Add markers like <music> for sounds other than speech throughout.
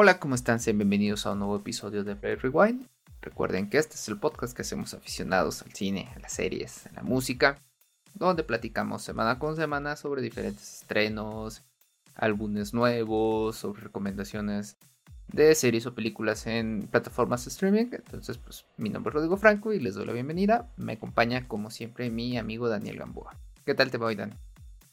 Hola, ¿cómo están? Sean bienvenidos a un nuevo episodio de Play Rewind. Recuerden que este es el podcast que hacemos aficionados al cine, a las series, a la música, donde platicamos semana con semana sobre diferentes estrenos, álbumes nuevos, sobre recomendaciones de series o películas en plataformas de streaming. Entonces, pues mi nombre es Rodrigo Franco y les doy la bienvenida. Me acompaña, como siempre, mi amigo Daniel Gamboa. ¿Qué tal te va hoy, Dan?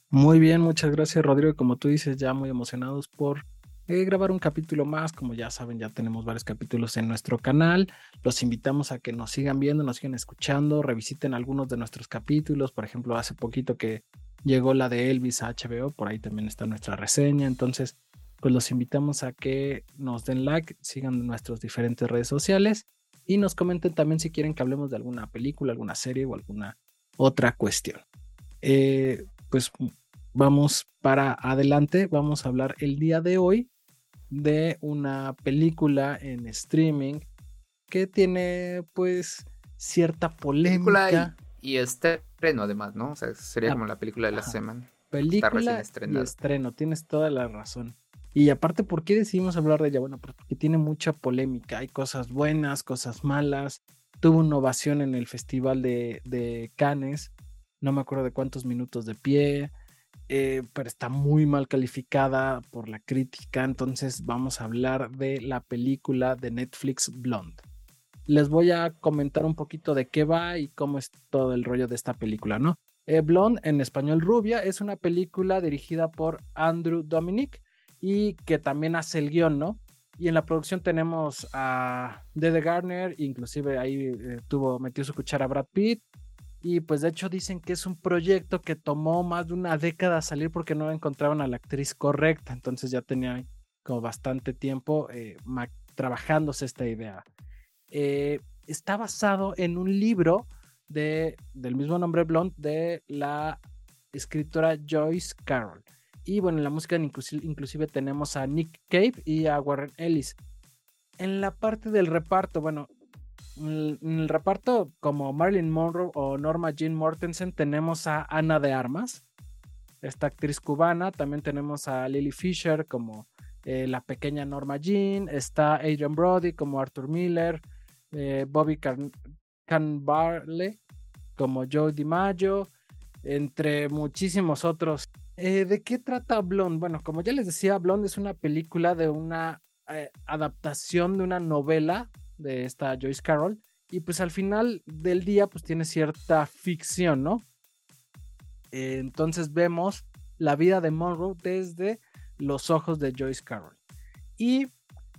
Muy bien, muchas gracias, Rodrigo. Como tú dices, ya muy emocionados por eh, grabar un capítulo más. Como ya saben, ya tenemos varios capítulos en nuestro canal. Los invitamos a que nos sigan viendo, nos sigan escuchando, revisiten algunos de nuestros capítulos. Por ejemplo, hace poquito que llegó la de Elvis a HBO, por ahí también está nuestra reseña. Entonces, pues los invitamos a que nos den like, sigan nuestras diferentes redes sociales y nos comenten también si quieren que hablemos de alguna película, alguna serie o alguna otra cuestión. Eh, pues vamos para adelante, vamos a hablar el día de hoy de una película en streaming que tiene pues cierta polémica. Y, estreno además, ¿no? O sea, sería ah, como la película de la semana. Película y estreno, tienes toda la razón. Y aparte, ¿por qué decidimos hablar de ella? Bueno, pues porque tiene mucha polémica, hay cosas buenas, cosas malas. Tuvo una ovación en el Festival de, de Cannes, no me acuerdo de cuántos minutos de pie. Eh, pero está muy mal calificada por la crítica, entonces vamos a hablar de la película de Netflix Blonde. Les voy a comentar un poquito de qué va y cómo es todo el rollo de esta película, ¿no? Eh, Blonde, en español rubia, es una película dirigida por Andrew Dominic y que también hace el guion, ¿no? Y en la producción tenemos a Dede Garner, inclusive ahí eh, tuvo, metió su cuchara Brad Pitt, y pues de hecho dicen que es un proyecto que tomó más de una década salir porque no encontraban a la actriz correcta. Entonces ya tenía como bastante tiempo eh, trabajándose esta idea. Eh, está basado en un libro de, del mismo nombre Blonde de la escritora Joyce Carroll. Y bueno, en la música inclusive, inclusive tenemos a Nick Cave y a Warren Ellis. En la parte del reparto, bueno, en el reparto, como Marilyn Monroe o Norma Jean Mortensen, tenemos a Ana de Armas, esta actriz cubana. También tenemos a Lily Fisher como eh, la pequeña Norma Jean. Está Adrian Brody como Arthur Miller. Eh, Bobby Can Canbarle como Joe DiMaggio. Entre muchísimos otros. Eh, ¿De qué trata Blonde? Bueno, como ya les decía, Blonde es una película de una adaptación de una novela de esta Joyce Carroll. Y pues al final del día pues tiene cierta ficción, ¿no? entonces vemos la vida de Monroe desde los ojos de Joyce Carroll. Y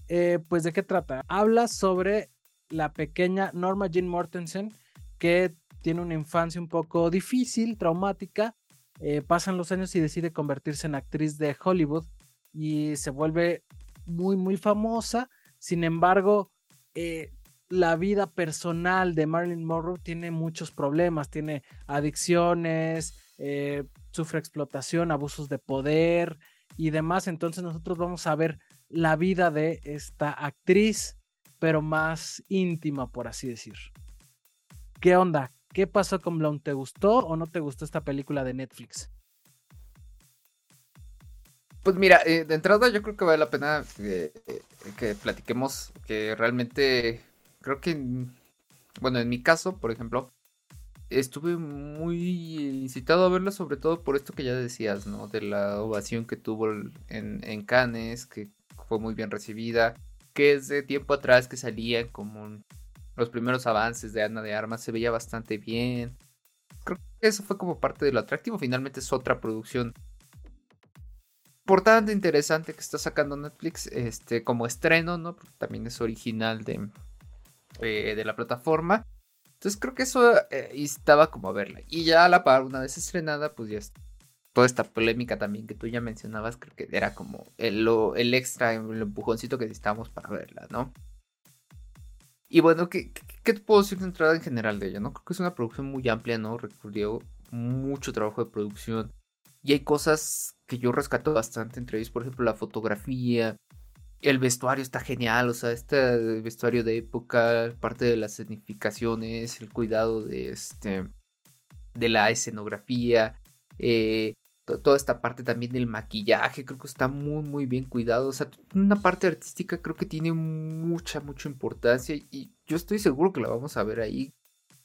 eh, pues de qué trata? Habla sobre la pequeña Norma Jean Mortensen que tiene una infancia un poco difícil, traumática. Eh, pasan los años y decide convertirse en actriz de Hollywood y se vuelve muy, muy famosa. Sin embargo, eh, la vida personal de Marilyn Monroe tiene muchos problemas, tiene adicciones, eh, sufre explotación, abusos de poder y demás. Entonces nosotros vamos a ver la vida de esta actriz, pero más íntima, por así decir. ¿Qué onda? ¿Qué pasó con Blonde? ¿Te gustó o no te gustó esta película de Netflix? Pues mira, eh, de entrada yo creo que vale la pena eh, que platiquemos que realmente creo que, bueno, en mi caso, por ejemplo, estuve muy incitado a verla sobre todo por esto que ya decías, ¿no? De la ovación que tuvo en, en Cannes, que fue muy bien recibida, que es de tiempo atrás que salían como los primeros avances de Ana de Armas, se veía bastante bien. Creo que eso fue como parte de lo atractivo, finalmente es otra producción por tanto interesante que está sacando Netflix este, como estreno, ¿no? Porque también es original de, eh, de la plataforma. Entonces creo que eso eh, estaba como a verla. Y ya a la par, una vez estrenada, pues ya toda esta polémica también que tú ya mencionabas, creo que era como el, el extra, el empujoncito que necesitábamos para verla, ¿no? Y bueno, ¿qué, qué, puedo decir de entrada en general de ella, no? Creo que es una producción muy amplia, ¿no? Recurrió mucho trabajo de producción. Y hay cosas que yo rescato bastante entre ellos, por ejemplo, la fotografía, el vestuario está genial, o sea, este vestuario de época, parte de las significaciones, el cuidado de este de la escenografía, eh, toda esta parte también del maquillaje, creo que está muy, muy bien cuidado. O sea, una parte artística creo que tiene mucha, mucha importancia y yo estoy seguro que la vamos a ver ahí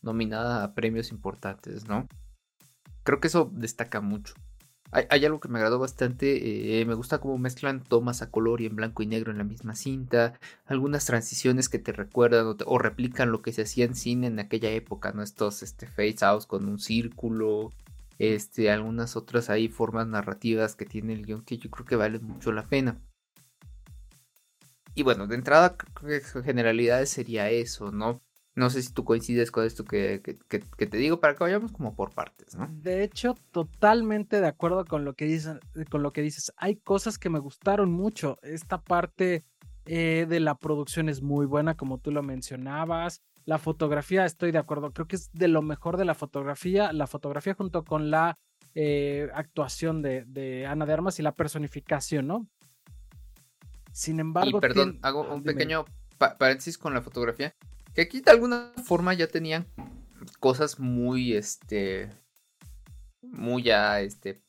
nominada a premios importantes, ¿no? Creo que eso destaca mucho. Hay, algo que me agradó bastante, eh, me gusta cómo mezclan tomas a color y en blanco y negro en la misma cinta, algunas transiciones que te recuerdan o, replican lo que se hacía en cine en aquella época, ¿no? Estos este, face outs con un círculo, este, algunas otras ahí formas narrativas que tiene el guion que yo creo que valen mucho la pena. Y bueno, de entrada, generalidades sería eso, ¿no? No sé si tú coincides con esto que, te digo para que vayamos como por partes, ¿no? De hecho, totalmente de acuerdo con lo que dices. Con lo que dices. Hay cosas que me gustaron mucho. Esta parte eh, de la producción es muy buena, como tú lo mencionabas. La fotografía, estoy de acuerdo. Creo que es de lo mejor de la fotografía. La fotografía junto con la eh, actuación de, Ana de Armas y la personificación, ¿no? Sin embargo. Y perdón, hago un pequeño paréntesis con la fotografía. Que aquí de alguna forma ya tenían cosas muy, este, muy ya, este,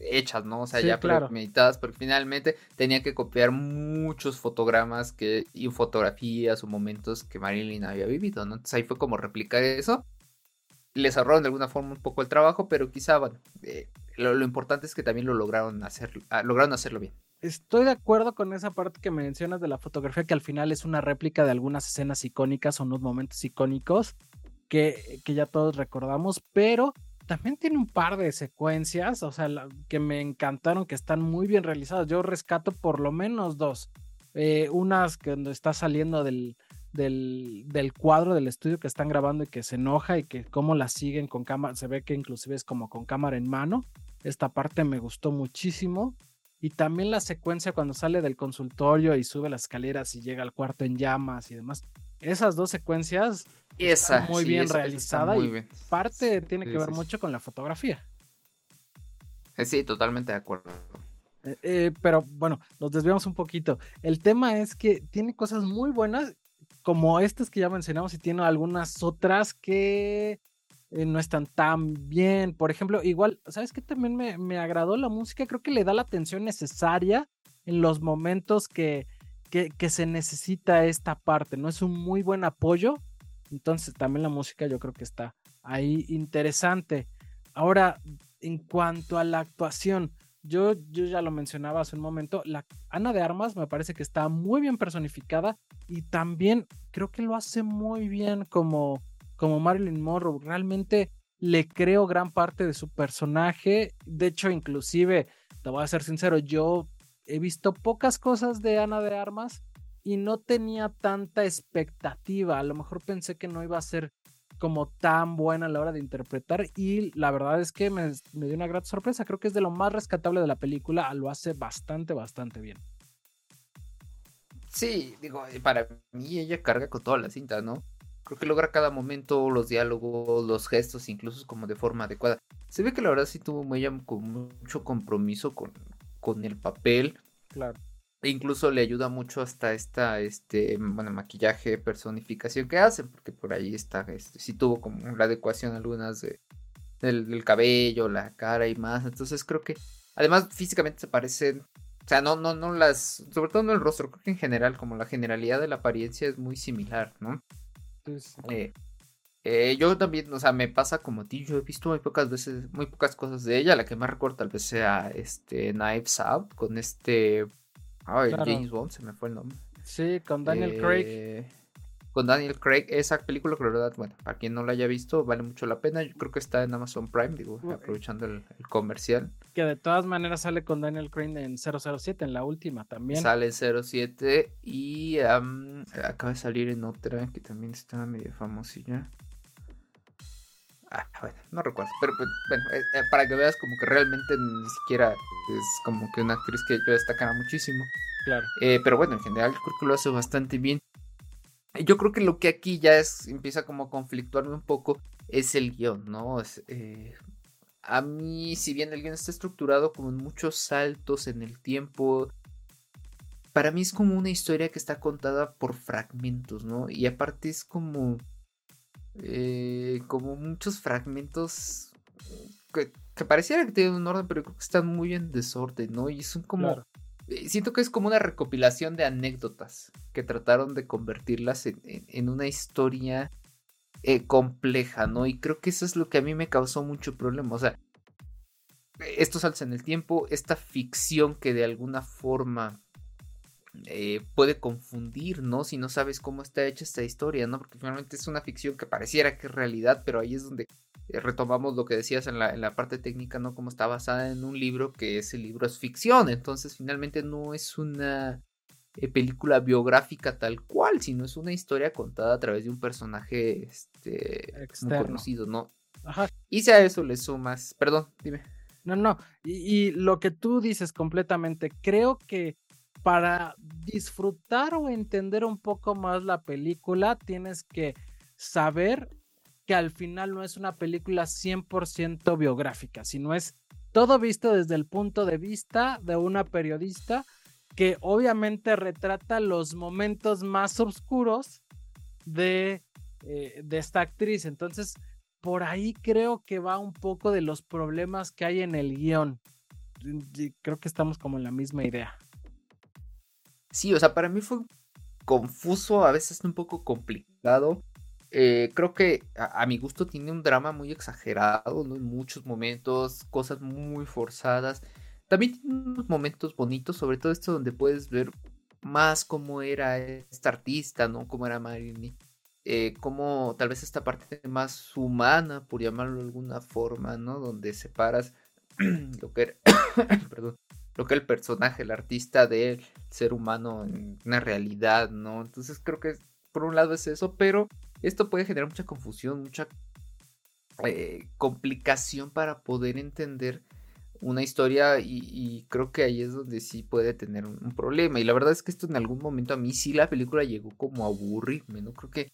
hechas, ¿no? O sea, ya claro. meditadas, porque finalmente tenía que copiar muchos fotogramas que, y fotografías o momentos que Marilyn había vivido, ¿no? Entonces ahí fue como replicar eso. Les ahorraron de alguna forma un poco el trabajo, pero quizá, bueno, eh, lo, lo, importante es que también lo lograron hacer, ah, lograron hacerlo bien. Estoy de acuerdo con esa parte que mencionas de la fotografía, que al final es una réplica de algunas escenas icónicas o unos momentos icónicos que, que ya todos recordamos, pero también tiene un par de secuencias, o sea, que me encantaron, que están muy bien realizadas. Yo rescato por lo menos dos. Eh, unas que cuando está saliendo del, del, del, cuadro del estudio que están grabando y que se enoja y que cómo la siguen con cámara, se ve que inclusive es como con cámara en mano. Esta parte me gustó muchísimo. Y también la secuencia cuando sale del consultorio y sube las escaleras y llega al cuarto en llamas y demás. Esas dos secuencias están muy bien realizadas y parte tiene que ver mucho con la fotografía. Eh, sí, totalmente de acuerdo. Eh, eh, pero bueno, nos desviamos un poquito. El tema es que tiene cosas muy buenas, como estas que ya mencionamos, y tiene algunas otras que eh, no están tan bien. Por ejemplo, igual, ¿sabes qué? También me, agradó la música, creo que le da la atención necesaria en los momentos que, que, se necesita esta parte, ¿no? Es un muy buen apoyo. Entonces también la música yo creo que está ahí interesante. Ahora, en cuanto a la actuación, yo, yo ya lo mencionaba hace un momento, la Ana de Armas me parece que está muy bien personificada y también creo que lo hace muy bien como, como Marilyn Monroe. Realmente le creo gran parte de su personaje. De hecho, inclusive, te voy a ser sincero, yo he visto pocas cosas de Ana de Armas y no tenía tanta expectativa. A lo mejor pensé que no iba a ser como tan buena a la hora de interpretar y la verdad es que me, me dio una gran sorpresa. Creo que es de lo más rescatable de la película. Lo hace bastante, bastante bien. Sí, digo, para mí ella carga con toda la cinta, ¿no? Creo que logra cada momento, los diálogos, los gestos, incluso como de forma adecuada. Se ve que la verdad sí tuvo mucho compromiso con, con el papel. Claro. E incluso le ayuda mucho hasta esta, este, bueno, maquillaje, personificación que hacen, porque por ahí está, este, sí tuvo como la adecuación algunas de, del, cabello, la cara y más. Entonces creo que, además físicamente se parecen, o sea, no, no, no las, sobre todo no el rostro, creo que en general, como la generalidad de la apariencia es muy similar, ¿no? Eh, eh, yo también, o sea, me pasa como a ti, yo he visto muy pocas veces, muy pocas cosas de ella, la que más recuerdo tal vez sea este Knives Out, con este, James Bond, se me fue el nombre. Sí, con Daniel Craig con Daniel Craig. Esa película, que la verdad, bueno, para quien no la haya visto, vale mucho la pena. Yo creo que está en Amazon Prime, digo, aprovechando el, comercial. Que de todas maneras sale con Daniel Craig en 007, en la última también. Sale en 07 y acaba de salir en otra que también está medio famosilla. Ah, bueno, no recuerdo. Pero pues, bueno, eh, eh, para que veas como que realmente ni siquiera es como que una actriz que yo destacara muchísimo. Claro. Eh, pero bueno, en general creo que lo hace bastante bien. Yo creo que lo que aquí ya es, empieza como a conflictuarme un poco es el guion, ¿no? Eh, a mí, si bien el guion está estructurado como en muchos saltos en el tiempo, para mí es como una historia que está contada por fragmentos, ¿no? Y aparte es como, eh, como muchos fragmentos que, pareciera que tienen un orden, pero creo que están muy en desorden, ¿no? Y son como... Eh, siento que es como una recopilación de anécdotas que trataron de convertirlas en, una historia eh, compleja, ¿no? Y creo que eso es lo que a mí me causó mucho problema. O sea, estos saltos en el tiempo, esta ficción que de alguna forma eh, puede confundir, ¿no? Si no sabes cómo está hecha esta historia, ¿no? Porque finalmente es una ficción que pareciera que es realidad, pero ahí es donde eh, retomamos lo que decías en la, en la, parte técnica, ¿no? Como está basada en un libro que ese libro es ficción, entonces finalmente no es una eh, película biográfica tal cual, sino es una historia contada a través de un personaje este, muy conocido, ¿no? Ajá. Y si a eso le sumas, perdón, dime. No, no, y lo que tú dices completamente, creo que para disfrutar o entender un poco más la película, tienes que saber que al final no es una película 100% biográfica, sino es todo visto desde el punto de vista de una periodista que obviamente retrata los momentos más oscuros de, eh, de esta actriz. Entonces, por ahí creo que va un poco de los problemas que hay en el guion. Creo que estamos como en la misma idea. Sí, o sea, para mí fue confuso, a veces un poco complicado. Eh, creo que a, mi gusto tiene un drama muy exagerado, ¿no? En muchos momentos, cosas muy forzadas. También tiene unos momentos bonitos, sobre todo esto donde puedes ver más cómo era esta artista, ¿no? Cómo era Marilyn. Eh, cómo tal vez esta parte más humana, por llamarlo de alguna forma, ¿no? Donde separas <clears throat> lo que era, <coughs> perdón, lo que el personaje, el artista del ser humano en una realidad, ¿no? Entonces creo que por un lado es eso, pero esto puede generar mucha confusión, mucha eh, complicación para poder entender una historia y, creo que ahí es donde sí puede tener un, problema. Y la verdad es que esto en algún momento a mí sí la película llegó como a aburrirme, ¿no? Creo que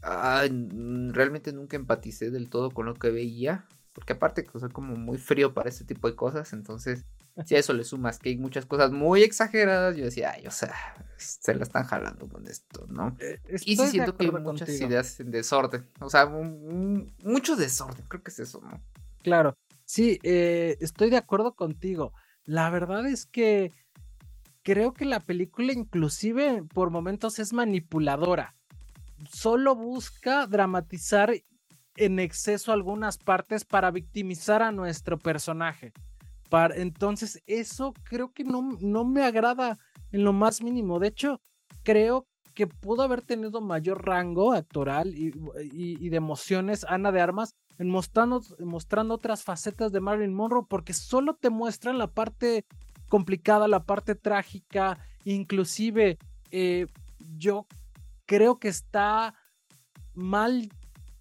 realmente nunca empaticé del todo con lo que veía, porque aparte que como muy frío para este tipo de cosas, entonces si a eso le sumas que hay muchas cosas muy exageradas, yo decía, ay, o sea, se la están jalando con esto, ¿no? Eh, y sí siento que hay muchas ideas en desorden, o sea, mucho desorden, creo que es eso, ¿no? Claro, sí, eh, estoy de acuerdo contigo. La verdad es que creo que la película inclusive por momentos es manipuladora. Solo busca dramatizar en exceso algunas partes para victimizar a nuestro personaje entonces, eso creo que no, no me agrada en lo más mínimo. De hecho, creo que pudo haber tenido mayor rango actoral y, de emociones Ana de Armas en mostrando, mostrando otras facetas de Marilyn Monroe porque solo te muestran la parte complicada, la parte trágica, inclusive eh, yo creo que está mal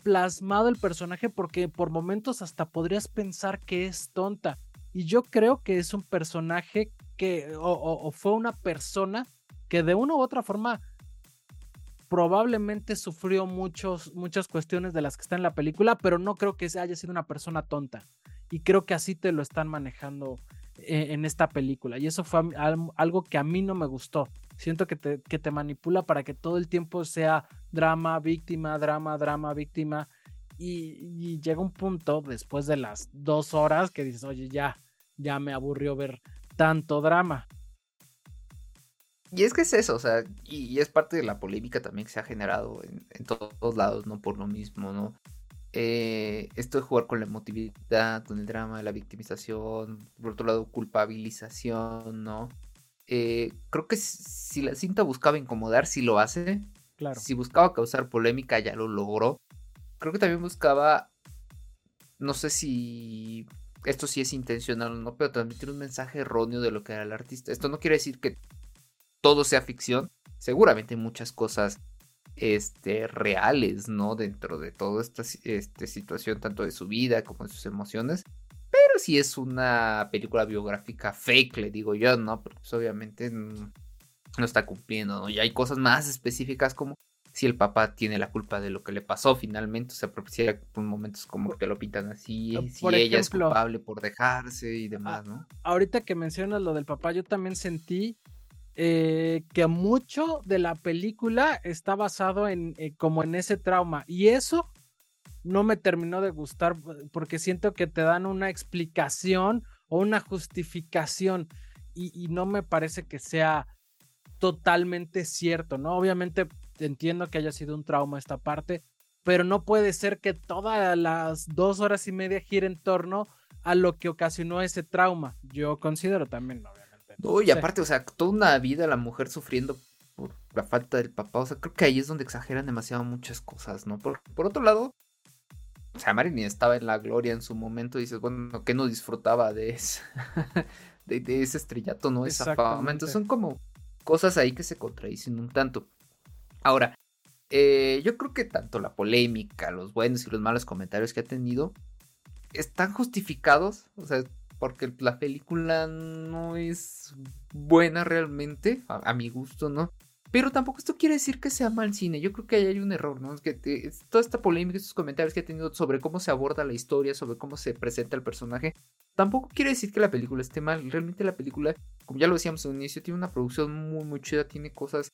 plasmado el personaje porque por momentos hasta podrías pensar que es tonta. Y yo creo que es un personaje que, o, fue una persona que de una u otra forma probablemente sufrió muchos, muchas cuestiones de las que está en la película, pero no creo que haya sido una persona tonta. Y creo que así te lo están manejando e, en, esta película. Y eso fue algo que a mí no me gustó. Siento que te, que te manipula para que todo el tiempo sea drama, víctima, drama, drama, víctima. Y, llega un punto después de las dos horas que dices, oye, ya, ya me aburrió ver tanto drama. Y es que es eso, o sea, y, es parte de la polémica también que se ha generado en, todos lados, ¿no? Por lo mismo, ¿no? Eh, esto de jugar con la emotividad, con el drama, la victimización, por otro lado, culpabilización, ¿no? Eh, creo que si la cinta buscaba incomodar, sí lo hace. Claro. Si buscaba causar polémica, ya lo logró creo que también buscaba, no sé si esto sí es intencional o no, pero transmitir un mensaje erróneo de lo que era el artista. Esto no quiere decir que todo sea ficción. Seguramente hay muchas cosas este, reales, ¿no? Dentro de toda esta este, situación, tanto de su vida como de sus emociones. Pero si es una película biográfica fake, le digo yo, ¿no? Porque pues, obviamente no, está cumpliendo, ¿no? Y hay cosas más específicas como si el papá tiene la culpa de lo que le pasó finalmente, o sea, porque por momentos como que lo pintan así, ah, si ella es culpable por dejarse y demás, ¿no? Ahorita que mencionas lo del papá, yo también sentí eh, que mucho de la película está basado en eh, como en ese trauma y eso no me terminó de gustar porque siento que te dan una explicación o una justificación y, no me parece que sea totalmente cierto, ¿no? Obviamente entiendo que haya sido un trauma esta parte, pero no puede ser que todas las dos horas y media gire en torno a lo que ocasionó ese trauma. Yo considero también, obviamente. No, y aparte, o sea, toda una vida la mujer sufriendo por la falta del papá, o sea, creo que ahí es donde exageran demasiado muchas cosas, ¿no? Por, por otro lado, o sea, Marilyn estaba en la gloria en su momento, y dices, bueno, que no disfrutaba de ese, <laughs> de, ese estrellato, ¿no? Esa fama. Entonces son como cosas ahí que se contradicen un tanto. Ahora, eh, yo creo que tanto la polémica, los buenos y los malos comentarios que ha tenido, están justificados, o sea, porque la película no es buena realmente, a mi gusto, ¿no? Pero tampoco esto quiere decir que sea mal cine. Yo creo que ahí hay un error, ¿no? Es que toda esta polémica, estos comentarios que ha tenido sobre cómo se aborda la historia, sobre cómo se presenta el personaje, tampoco quiere decir que la película esté mal. Realmente la película, como ya lo decíamos un inicio, tiene una producción muy, muy chida, tiene cosas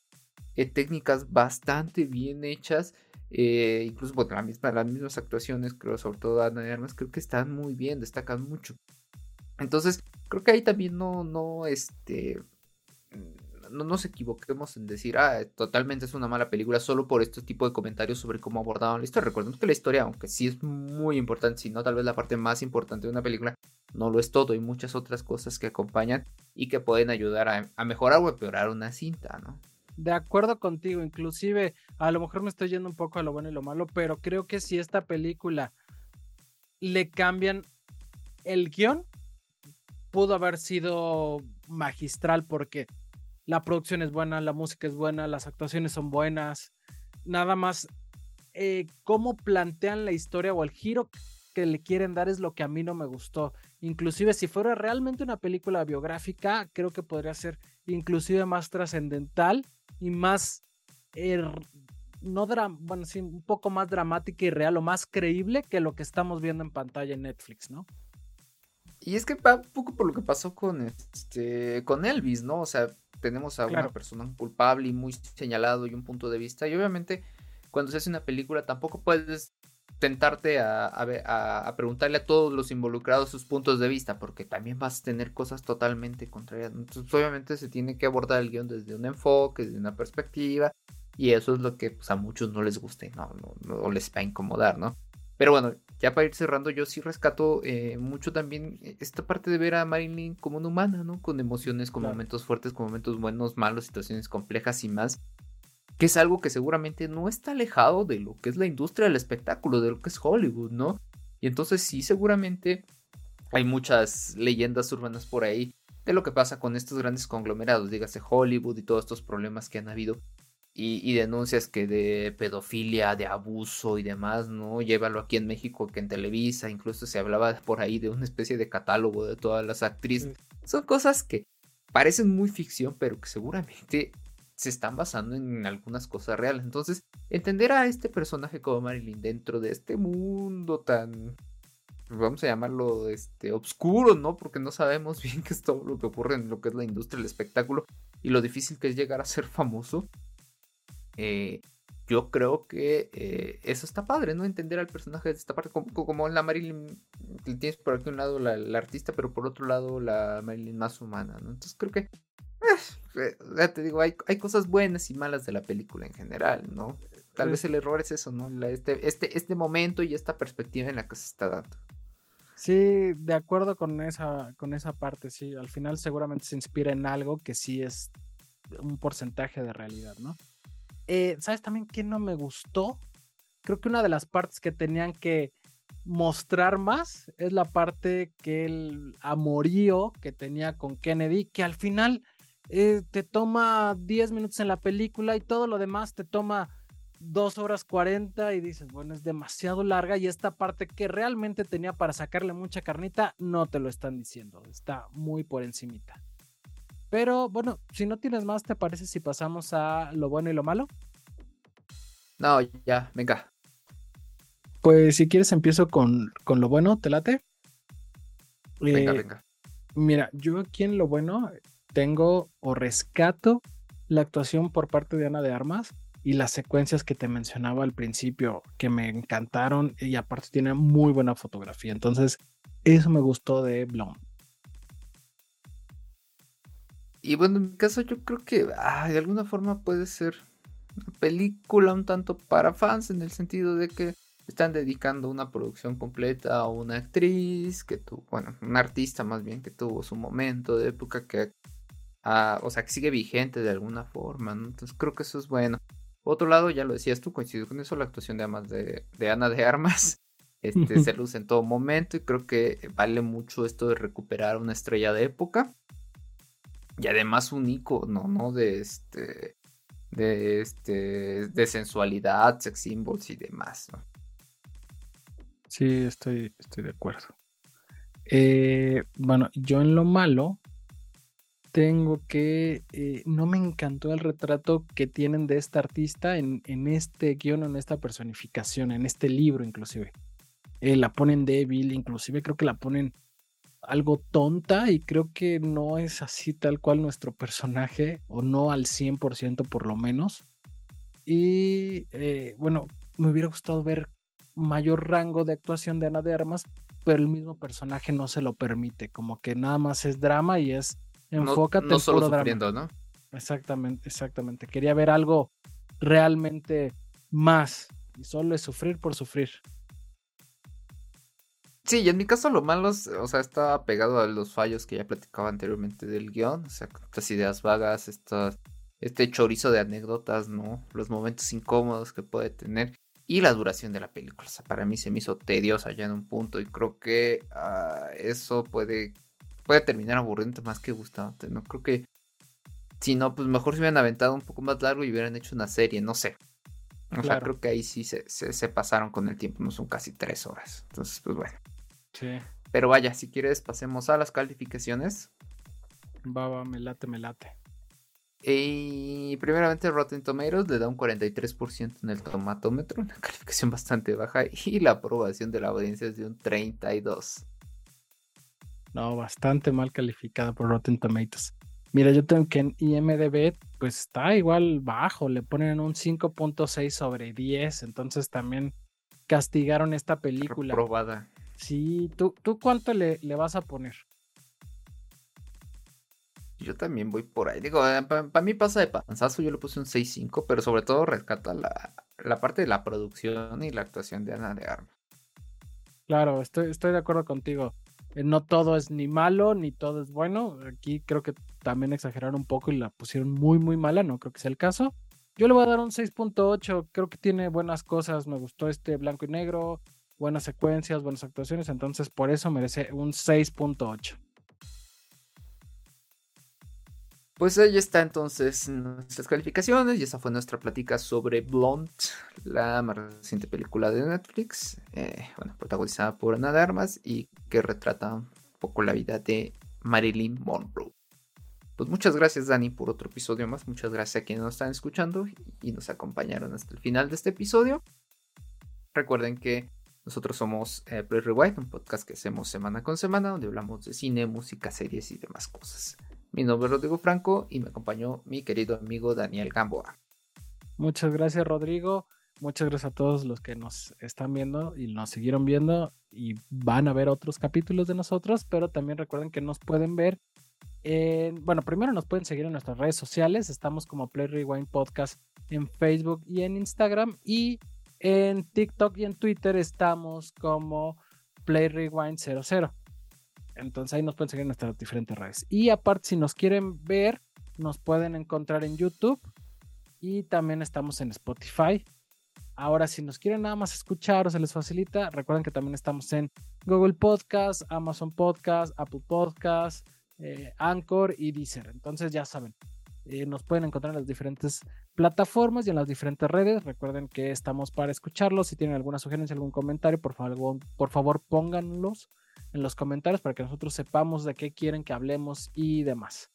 eh, técnicas bastante bien hechas. Eh, incluso, bueno, la misma, las mismas actuaciones, creo, sobre todo Ana de Armas, creo que están muy bien, destacan mucho. Entonces, creo que ahí también no, no, este no nos equivoquemos en decir, ah, totalmente es una mala película solo por este tipo de comentarios sobre cómo abordaban la historia. Recordemos que la historia, aunque sí es muy importante, si no tal vez la parte más importante de una película, no lo es todo. Hay muchas otras cosas que acompañan y que pueden ayudar a, mejorar o empeorar una cinta, ¿no? De acuerdo contigo, inclusive a lo mejor me estoy yendo un poco a lo bueno y lo malo, pero creo que si esta película le cambian el guion, pudo haber sido magistral porque la producción es buena, la música es buena, las actuaciones son buenas. Nada más, eh, cómo plantean la historia o el giro que le quieren dar es lo que a mí no me gustó. Inclusive si fuera realmente una película biográfica, creo que podría ser inclusive más trascendental y más, er, no bueno, sí, un poco más dramática y real o más creíble que lo que estamos viendo en pantalla en Netflix, ¿no? Y es que va un poco por lo que pasó con este con Elvis, ¿no? O sea, tenemos a una persona culpable y muy señalado y un punto de vista. Y obviamente, cuando se hace una película, tampoco puedes tentarte a, a, a, preguntarle a todos los involucrados sus puntos de vista, porque también vas a tener cosas totalmente contrarias. Entonces, obviamente, se tiene que abordar el guion desde un enfoque, desde una perspectiva, y eso es lo que pues, a muchos no les gusta y no, no, no les va a incomodar, ¿no? Pero bueno, ya para ir cerrando, yo sí rescato eh, mucho también esta parte de ver a Marilyn como una humana, ¿no? Con emociones, con momentos fuertes, con momentos buenos, malos, situaciones complejas y más. Que es algo que seguramente no está alejado de lo que es la industria del espectáculo, de lo que es Hollywood, ¿no? Y entonces sí, seguramente hay muchas leyendas urbanas por ahí de lo que pasa con estos grandes conglomerados, dígase Hollywood y todos estos problemas que han habido y, denuncias que de pedofilia, de abuso y demás, ¿no? Llévalo aquí en México que en Televisa, incluso se hablaba por ahí de una especie de catálogo de todas las actrices. Son cosas que parecen muy ficción, pero que seguramente se están basando en algunas cosas reales. Entonces, entender a este personaje como Marilyn dentro de este mundo tan vamos a llamarlo este obscuro, ¿no? Porque no sabemos <laughs> bien qué es todo lo que ocurre en lo que es la industria del espectáculo y lo difícil que es llegar a ser famoso. Eh, yo creo que eh, eso está padre, ¿no? Entender al personaje de esta parte, como, como la Marilyn, tienes por aquí un lado la, artista, pero por otro lado la Marilyn más humana, ¿no? Entonces creo que, ya te digo, hay, hay, cosas buenas y malas de la película en general, ¿no? Tal vez el error es eso, ¿no? este, este, este momento y esta perspectiva en la que se está dando. Sí, de acuerdo con esa, con esa parte, sí. Al final seguramente se inspira en algo que sí es un porcentaje de realidad, ¿no? Eh, ¿Sabes también qué no me gustó? Creo que una de las partes que tenían que mostrar más es la parte que el amorío que tenía con Kennedy, que al final eh, te toma 10 minutos en la película y todo lo demás te toma 2 horas 40 y dices, bueno, es demasiado larga y esta parte que realmente tenía para sacarle mucha carnita, no te lo están diciendo, está muy por encimita. Pero bueno, si no tienes más, ¿te parece si pasamos a lo bueno y lo malo? No, ya, venga. Pues si quieres empiezo con, lo bueno, ¿te late? Venga, eh, venga. Mira, yo aquí en lo bueno tengo o rescato la actuación por parte de Ana de Armas y las secuencias que te mencionaba al principio, que me encantaron y aparte tiene muy buena fotografía. Entonces, eso me gustó de Blonde. Y bueno, en mi caso yo creo que de alguna forma puede ser una película un tanto para fans en el sentido de que están dedicando una producción completa a una actriz que tuvo, bueno, un artista más bien que tuvo su momento de época que, ah, o sea, que sigue vigente de alguna forma, Entonces creo que eso es bueno. Por otro lado, ya lo decías tú, coincido con eso, la actuación de, Amas de, Ana de Armas <laughs> este, se luce en todo momento y creo que vale mucho esto de recuperar una estrella de época y además un icono, ¿no? De este, de este, de sensualidad, sex symbols y demás, Sí, estoy, estoy de acuerdo. Eh, bueno, yo en lo malo, tengo que eh, no me encantó el retrato que tienen de esta artista en, en este guion, en esta personificación, en este libro inclusive. Eh, la ponen débil, inclusive creo que la ponen algo tonta y creo que no es así tal cual nuestro personaje, o no al 100% por lo menos. Y eh, bueno, me hubiera gustado ver mayor rango de actuación de Ana de Armas, pero el mismo personaje no se lo permite, como que nada más es drama y es Enfócate no, solo sufriendo, ¿no? Exactamente, exactamente. Quería ver algo realmente más. Y solo es sufrir por sufrir. Sí, y en mi caso lo malo, o sea, está pegado a los fallos que ya platicaba anteriormente del guion. O sea, estas ideas vagas, este chorizo de anécdotas, ¿no? Los momentos incómodos que puede tener. Y la duración de la película. O sea, para mí se me hizo tediosa ya en un punto. Y creo que ah, eso puede puede terminar aburriendo más que gustándote, ¿no? Creo que si no, pues mejor se hubieran aventado un poco más largo y hubieran hecho una serie, no sé. O sea, creo que ahí sí se, se, pasaron con el tiempo, no son casi tres horas. Entonces, pues bueno. Sí. Pero vaya, si quieres, pasemos a las calificaciones. Va, va, me late, me late. Y primeramente Rotten Tomatoes le da un 43% en el tomatómetro, una <laughs> calificación bastante baja, y la aprobación de la audiencia es de un 32%. No, bastante mal calificada por Rotten Tomatoes. Mira, yo tengo que en IMDB, pues está igual bajo, le ponen un 5.6 sobre 10, entonces también castigaron esta película. Probada. Sí, ¿tú, tú cuánto le, le vas a poner? Yo también voy por ahí. Digo, eh, para mí pasa de panzazo, yo le puse un 6.5, pero sobre todo rescata la, la, parte de la producción y la actuación de Ana de Armas. Claro, estoy, estoy de acuerdo contigo. Eh, no todo es ni malo ni todo es bueno. Aquí creo que también exageraron un poco y la pusieron muy, muy mala. No creo que sea el caso. Yo le voy a dar un 6.8. Creo que tiene buenas cosas. Me gustó este blanco y negro, buenas secuencias, buenas actuaciones. Entonces, por eso merece un 6.8. Pues ahí está entonces nuestras calificaciones y esa fue nuestra plática sobre Blonde, la más reciente película de Netflix, eh, bueno, protagonizada por Ana de Armas y que retrata un poco la vida de Marilyn Monroe. Pues muchas gracias Dani por otro episodio más, muchas gracias a quienes nos están escuchando y nos acompañaron hasta el final de este episodio. Recuerden que nosotros somos eh, Play Rewind, un podcast que hacemos semana con semana donde hablamos de cine, música, series y demás cosas. Mi nombre es Rodrigo Franco y me acompañó mi querido amigo Daniel Gamboa. Muchas gracias Rodrigo, muchas gracias a todos los que nos están viendo y nos siguieron viendo y van a ver otros capítulos de nosotros, pero también recuerden que nos pueden ver en, bueno, primero nos pueden seguir en nuestras redes sociales, estamos como Play Rewind Podcast en Facebook y en Instagram y en TikTok y en Twitter estamos como Play Rewind 00. Entonces ahí nos pueden seguir en nuestras diferentes redes. Y aparte, si nos quieren ver, nos pueden encontrar en YouTube y también estamos en Spotify. Ahora, si nos quieren nada más escuchar o se les facilita, recuerden que también estamos en Google Podcast, Amazon Podcast, Apple Podcast, eh, Anchor y Deezer. Entonces ya saben, eh, nos pueden encontrar en las diferentes plataformas y en las diferentes redes. Recuerden que estamos para escucharlos. Si tienen alguna sugerencia, algún comentario, por favor, por favor pónganlos en los comentarios para que nosotros sepamos de qué quieren que hablemos y demás.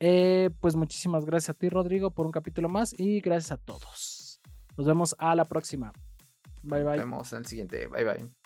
Eh, pues muchísimas gracias a ti, Rodrigo, por un capítulo más y gracias a todos. Nos vemos a la próxima. Bye bye. Nos vemos en el siguiente. Bye bye.